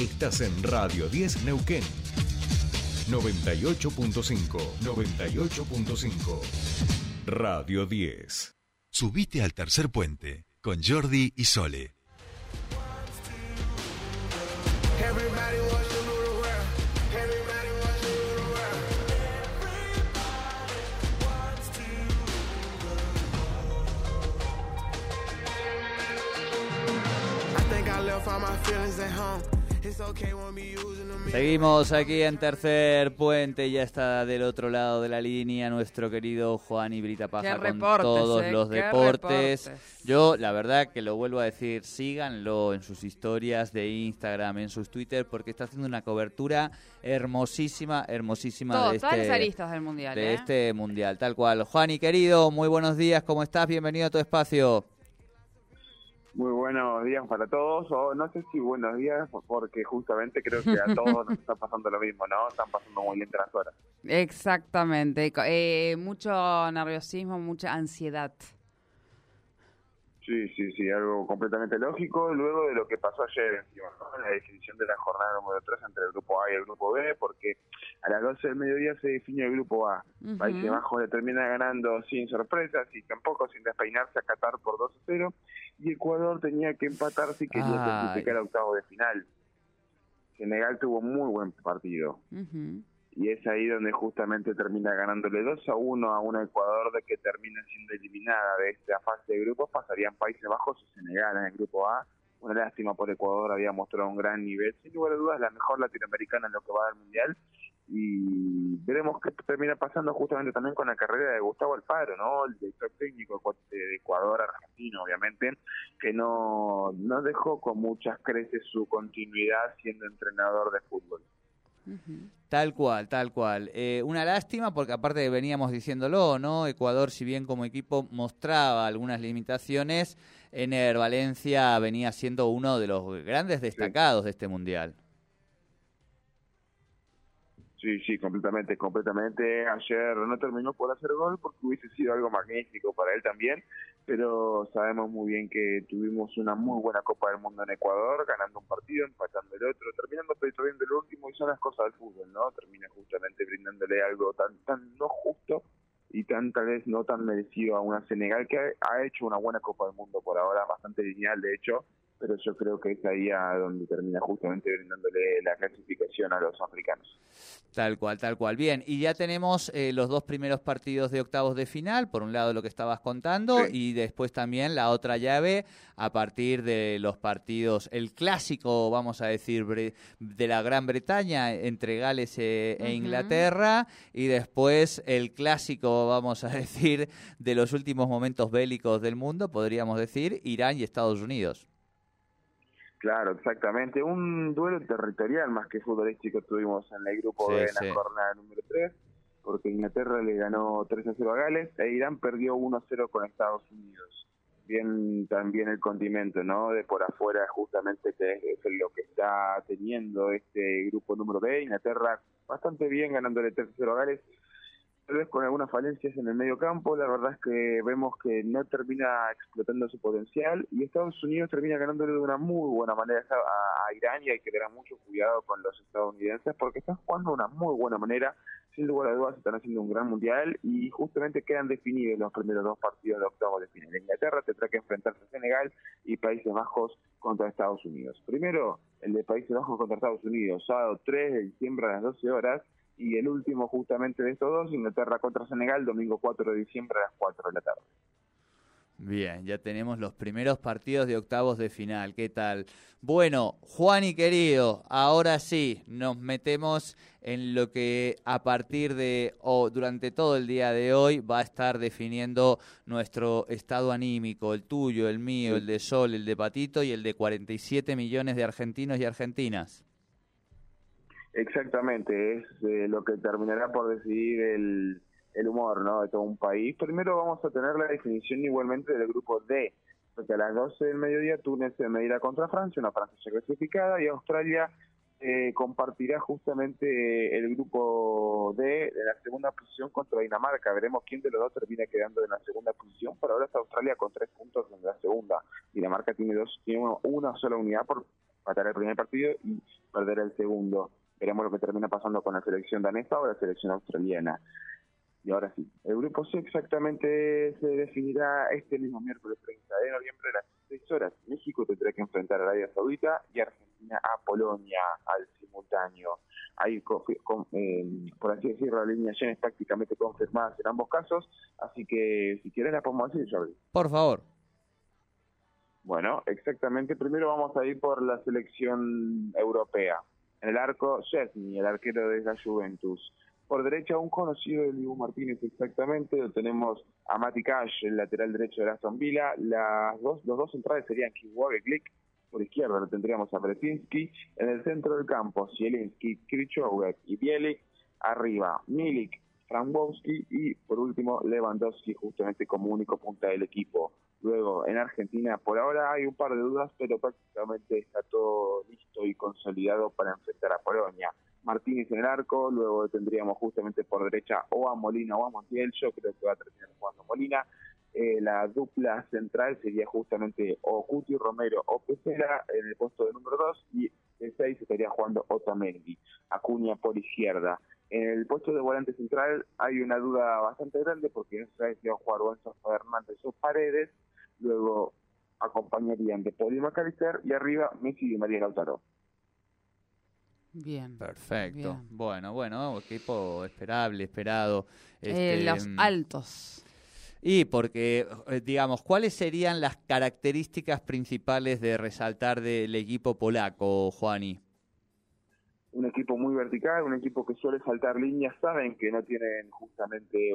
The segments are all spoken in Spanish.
Estás en Radio 10 Neuquén. 98.5. 98.5. Radio 10. Subite al tercer puente con Jordi y Sole. I left all my feelings at home. Seguimos aquí en tercer puente, ya está del otro lado de la línea nuestro querido Juan Ibrita Paja con reportes, todos eh, los deportes. reportes. Yo, la verdad que lo vuelvo a decir, síganlo en sus historias de Instagram, en sus Twitter, porque está haciendo una cobertura hermosísima, hermosísima de este, aristas del mundial. de ¿eh? este mundial, tal cual. Juan y querido, muy buenos días, ¿cómo estás? Bienvenido a tu espacio. Muy buenos días para todos, o no sé si buenos días, porque justamente creo que a todos nos está pasando lo mismo, ¿no? Están pasando muy lentas las horas. Exactamente. Eh, mucho nerviosismo, mucha ansiedad. Sí, sí, sí, algo completamente lógico, luego de lo que pasó ayer, encima, ¿no? la definición de la jornada número 3 entre el grupo A y el grupo B, porque a las 12 del mediodía se define el grupo A. Ujú. Países Bajos le termina ganando sin sorpresas y tampoco sin despeinarse a Qatar por 2 a 0, y Ecuador tenía que empatar si quería clasificar a octavos de final. Senegal tuvo muy buen partido. Ujú. Y es ahí donde justamente termina ganándole 2 a 1 a un Ecuador de que termina siendo eliminada de esta fase de grupos, pasarían Países Bajos y Senegal en el grupo A. Una lástima por Ecuador, había mostrado un gran nivel, sin lugar a dudas la mejor latinoamericana en lo que va del Mundial y veremos qué termina pasando justamente también con la carrera de Gustavo Alfaro, ¿no? El director técnico de Ecuador argentino, obviamente, que no, no dejó con muchas creces su continuidad siendo entrenador de fútbol. Tal cual, tal cual. Eh, una lástima porque aparte veníamos diciéndolo, ¿no? Ecuador, si bien como equipo mostraba algunas limitaciones, Ener Valencia venía siendo uno de los grandes destacados de este mundial. Sí, sí, completamente, completamente. Ayer no terminó por hacer gol porque hubiese sido algo magnífico para él también, pero sabemos muy bien que tuvimos una muy buena Copa del Mundo en Ecuador, ganando un partido, empatando el otro, terminando perdiendo el último y son las cosas del fútbol, ¿no? Termina justamente brindándole algo tan tan no justo y tan tal vez no tan merecido a una Senegal que ha hecho una buena Copa del Mundo por ahora, bastante lineal de hecho, pero yo creo que es ahí a donde termina justamente brindándole la clasificación a los africanos. Tal cual, tal cual. Bien, y ya tenemos eh, los dos primeros partidos de octavos de final, por un lado lo que estabas contando, Sí. y después también la otra llave a partir de los partidos, el clásico, vamos a decir, bre- de la Gran Bretaña entre Gales eh, e. Inglaterra, y después el clásico, vamos a decir, de los últimos momentos bélicos del mundo, podríamos decir, Irán y Estados Unidos. Claro, exactamente. Un duelo territorial más que futbolístico tuvimos en el grupo Sí, B en sí. la jornada número 3, porque Inglaterra le ganó 3 a 0 a Gales e Irán perdió 1 a 0 con Estados Unidos. Bien también el condimento, ¿no? De por afuera justamente que es, es lo que está teniendo este grupo número B. Inglaterra bastante bien ganándole 3 a 0 a Gales tal vez con algunas falencias en el medio campo, la verdad es que vemos que no termina explotando su potencial y Estados Unidos termina ganándole de una muy buena manera a, Irán y hay que tener mucho cuidado con los estadounidenses porque están jugando de una muy buena manera, sin lugar a dudas están haciendo un gran mundial y justamente quedan definidos los primeros dos partidos de octavos de final. Inglaterra tendrá que enfrentarse a Senegal y Países Bajos contra Estados Unidos. Primero, el de Países Bajos contra Estados Unidos, sábado 3 de diciembre a las 12 horas y el último justamente de estos dos, Inglaterra contra Senegal, domingo 4 de diciembre a las 4 de la tarde. Bien, ya tenemos los primeros partidos de octavos de final. ¿Qué tal? Bueno, Juan y querido, ahora sí, nos metemos en lo que a partir de o durante todo el día de hoy va a estar definiendo nuestro estado anímico, el tuyo, el mío, el de Sol, el de Patito y el de 47 millones de argentinos y argentinas. Exactamente, es eh, lo que terminará por decidir el, el humor ¿no? de todo un país. Primero vamos a tener la definición igualmente del grupo D, porque a las 12 del mediodía Túnez se medirá contra Francia, una Francia ya clasificada, y Australia eh, compartirá justamente el grupo D de la segunda posición contra Dinamarca. Veremos quién de los dos termina quedando en la segunda posición. Por ahora está Australia con tres puntos en la segunda. Dinamarca tiene dos, tiene una sola unidad por matar el primer partido y perder el segundo. Veremos lo que termina pasando con la selección danesa o la selección australiana. Y ahora sí, el grupo C exactamente se definirá este mismo miércoles 30 de noviembre a las 6 horas. México tendrá que enfrentar a Arabia Saudita y Argentina a Polonia al simultáneo. Hay, eh, por así decirlo, alineaciones prácticamente confirmadas en ambos casos, así que si quieren la podemos decir, Jordi. Por favor. Bueno, exactamente. Primero vamos a ir por la selección europea. En el arco, Chesney, el arquero de la Juventus. Por derecha, un conocido de Dibu Martínez exactamente. Lo tenemos a Mati Cash, el lateral derecho de Aston Villa. Las dos, los dos centrales serían Kiwage Glick. Por izquierda lo tendríamos a Bresinski. En el centro del campo, Zielinski, Krichowek y Bielik. Arriba, Milik, Frankowski y por último Lewandowski justamente como único punta del equipo. Luego en Argentina por ahora hay un par de dudas pero prácticamente está todo listo y consolidado para enfrentar a Polonia. Martínez en el arco, luego tendríamos justamente por derecha o a Molina o a Montiel, yo creo que va a terminar jugando Molina. Eh, la dupla central sería justamente o Cuti Romero o Pesera en el puesto de número 2 y el 6 estaría jugando Otamendi, Acuña por izquierda. En el puesto de volante central hay una duda bastante grande porque no se sabe si va a jugar Gonzalo Fernández o Paredes, luego acompañarían de Poli Macalister y arriba Messi y María Lautaro. Bien. Perfecto. Bien. Bueno, bueno, equipo esperable, esperado. Eh, Este, los altos. Y porque, eh, digamos, ¿cuáles serían las características principales de resaltar del equipo polaco, Juani? un equipo muy vertical, un equipo que suele saltar líneas, saben que no tienen justamente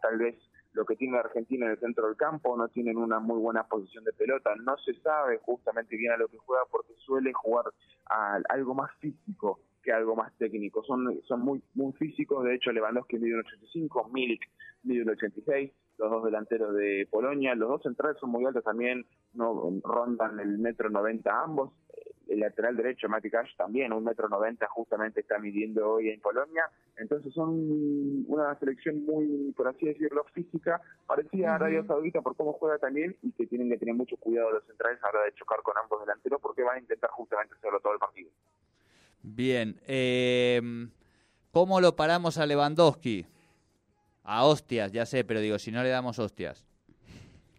tal vez lo que tiene Argentina en el centro del campo, no tienen una muy buena posición de pelota, no se sabe justamente bien a lo que juega porque suele jugar a algo más físico que algo más técnico, son, son muy muy físicos, de hecho Lewandowski mide un 85, Milik mide un 86, los dos delanteros de Polonia, los dos centrales son muy altos también, no rondan el metro 90 ambos, el lateral derecho, Mati Cash, también un metro noventa justamente está midiendo hoy en Polonia. Entonces son una selección muy, por así decirlo, física, parecida a Arabia Saudita por cómo juega también y que tienen que tener mucho cuidado los centrales a la hora de chocar con ambos delanteros porque van a intentar justamente hacerlo todo el partido. Bien, eh, ¿cómo lo paramos a Lewandowski? A hostias, ya sé, pero digo, si no le damos hostias.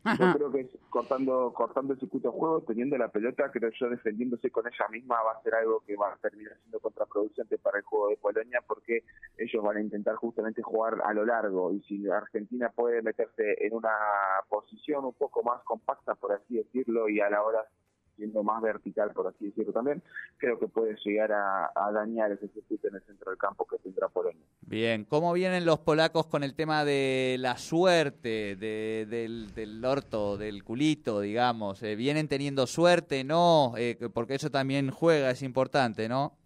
Yo creo que es cortando cortando el circuito de juego, teniendo la pelota, creo yo defendiéndose con ella misma va a ser algo que va a terminar siendo contraproducente para el juego de Polonia porque ellos van a intentar justamente jugar a lo largo. Y si Argentina puede meterse en una posición un poco más compacta, por así decirlo, y a la hora siendo más vertical, por así decirlo también, creo que puede llegar a, dañar ese circuito en el centro del campo que tendrá Polonia. Bien, ¿cómo vienen los polacos con el tema de la suerte, de- del, del orto, del culito, digamos? Eh, ¿Vienen teniendo suerte? No, Eh, porque eso también juega, es importante, ¿no?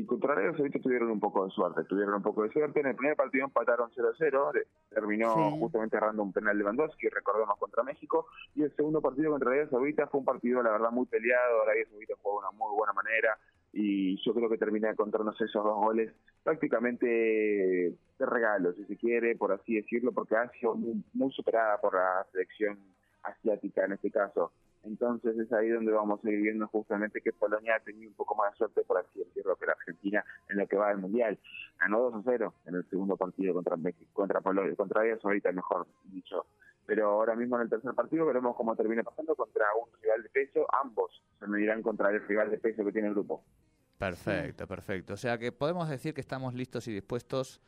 Y contra Arabia Saudita tuvieron un poco de suerte, tuvieron un poco de suerte. En el primer partido empataron 0-0, le- terminó Sí. justamente errando un penal Lewandowski, recordemos, contra México. Y el segundo partido contra Arabia Saudita fue un partido, la verdad, muy peleado. Arabia Saudita jugó de una muy buena manera y yo creo que termina encontrarnos esos dos goles prácticamente de regalo, si se quiere, por así decirlo, porque ha sido muy, muy superada por la selección asiática en este caso. Entonces es ahí donde vamos a ir viendo justamente que Polonia ha tenido un poco más de suerte, por así decirlo, que la Argentina en lo que va del Mundial. Ganó 2 a 0 en el segundo partido contra México, contra Polonia, contra ellos ahorita mejor dicho. Pero ahora mismo en el tercer partido veremos cómo termina pasando contra un rival de peso. Ambos se medirán contra el rival de peso que tiene el grupo. Perfecto, perfecto. O sea que podemos decir que estamos listos y dispuestos.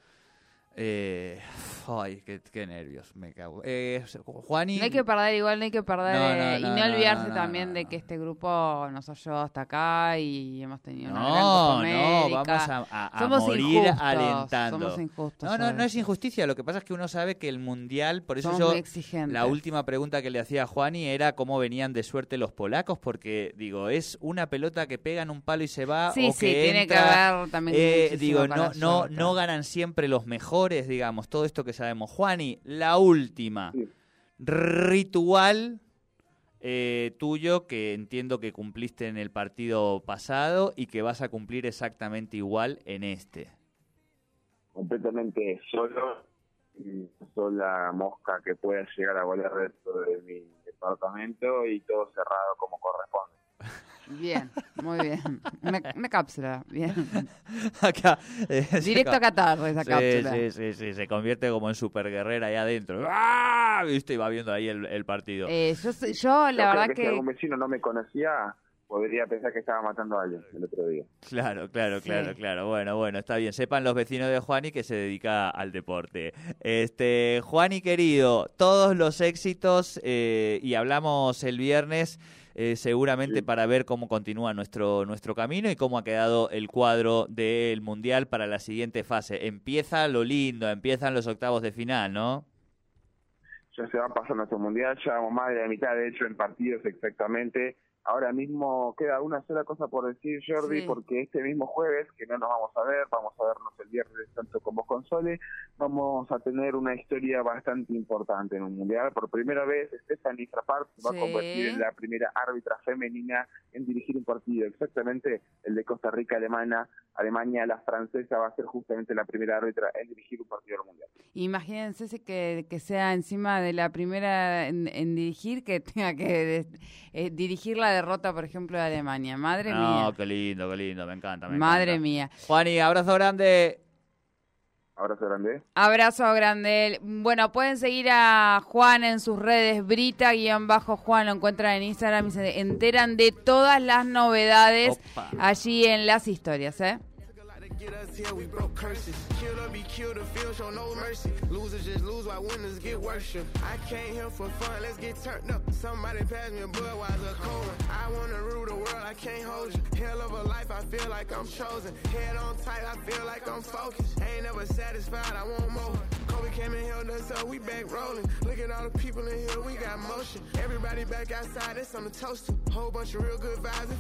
Eh, ay, qué, qué nervios, me cago. Eh, Juani. No hay que perder igual, no hay que perder. No, no, eh, y no, olvidarse también de que este grupo nos ha llevado hasta acá y hemos tenido una gran No, vamos a, a- a Somos morir injustos, alentando. Somos injustos. no, no, no es injusticia. Lo que pasa es que uno sabe que el mundial, por eso Somos yo. La última pregunta que le hacía a Juani era cómo venían de suerte los polacos, porque digo, es una pelota que pega en un palo y se va. Sí, o sí, que tiene que haber también. eh, digo, no, no, no ganan siempre los mejores, digamos, todo esto que sabemos. Juani, la última. Sí. Ritual eh, tuyo que entiendo que cumpliste en el partido pasado y que vas a cumplir exactamente igual en este. completamente solo sola mosca que pueda llegar a volar dentro de mi departamento y todo cerrado como corresponde. Bien, muy bien. Una, una cápsula, bien. Acá, eh, Directo a Qatar esa Sí, cápsula. sí, sí, sí, se convierte como en superguerrera ahí adentro. ¡Ah! ¿Viste? Y va viendo ahí el, el partido. Eh, yo, yo la verdad que, si algún vecino no me conocía, podría pensar que estaba matando a alguien el otro día. Claro, claro, Sí. claro, claro. Bueno, bueno, está bien. Sepan los vecinos de Juani que se dedica al deporte. Este, Juani querido, todos los éxitos eh, y hablamos el viernes eh, seguramente Sí. para ver cómo continúa nuestro nuestro camino y cómo ha quedado el cuadro del mundial para la siguiente fase. Empieza lo lindo, empiezan los octavos de final, ¿no? Ya se va a pasar nuestro mundial, ya vamos más de la mitad, de hecho, en partidos exactamente. Ahora mismo queda una sola cosa por decir, Jordi, Sí. porque este mismo jueves, que no nos vamos a ver, vamos a vernos el viernes tanto con vos con Sole, vamos a tener una historia bastante importante en un mundial. Por primera vez, Stephanie Frappart se va a convertir en la primera árbitra femenina en dirigir un partido. Exactamente el de Costa Rica, Alemania, Alemania, la francesa va a ser justamente la primera árbitra en dirigir un partido del mundial. Imagínense que, que sea encima de la primera en, en dirigir, que tenga que eh, dirigir la derrota, por ejemplo, de Alemania. Madre no, mía. qué lindo, qué lindo, me encanta. me Madre encanta. mía. Juani, abrazo grande. Abrazo grande. Abrazo grande. Bueno, pueden seguir a Juan en sus redes, Brita-Juan, lo encuentran en Instagram y se enteran de todas las novedades Opa. allí en las historias, ¿eh? Get us here, we broke curses. Kill or be killed, the field show no mercy. Losers just lose while winners get worship. I came here for fun, let's get turned up. Somebody pass me a Budweiser one. I wanna rule the world, I can't hold you. Hell of a life, I feel like I'm chosen. Head on tight, I feel like I'm focused. Ain't never satisfied, I want more. Kobe came and held us up, we back rolling. Look at all the people in here, we got motion. Everybody back outside, that's on the toast. Whole bunch of real good vibes, it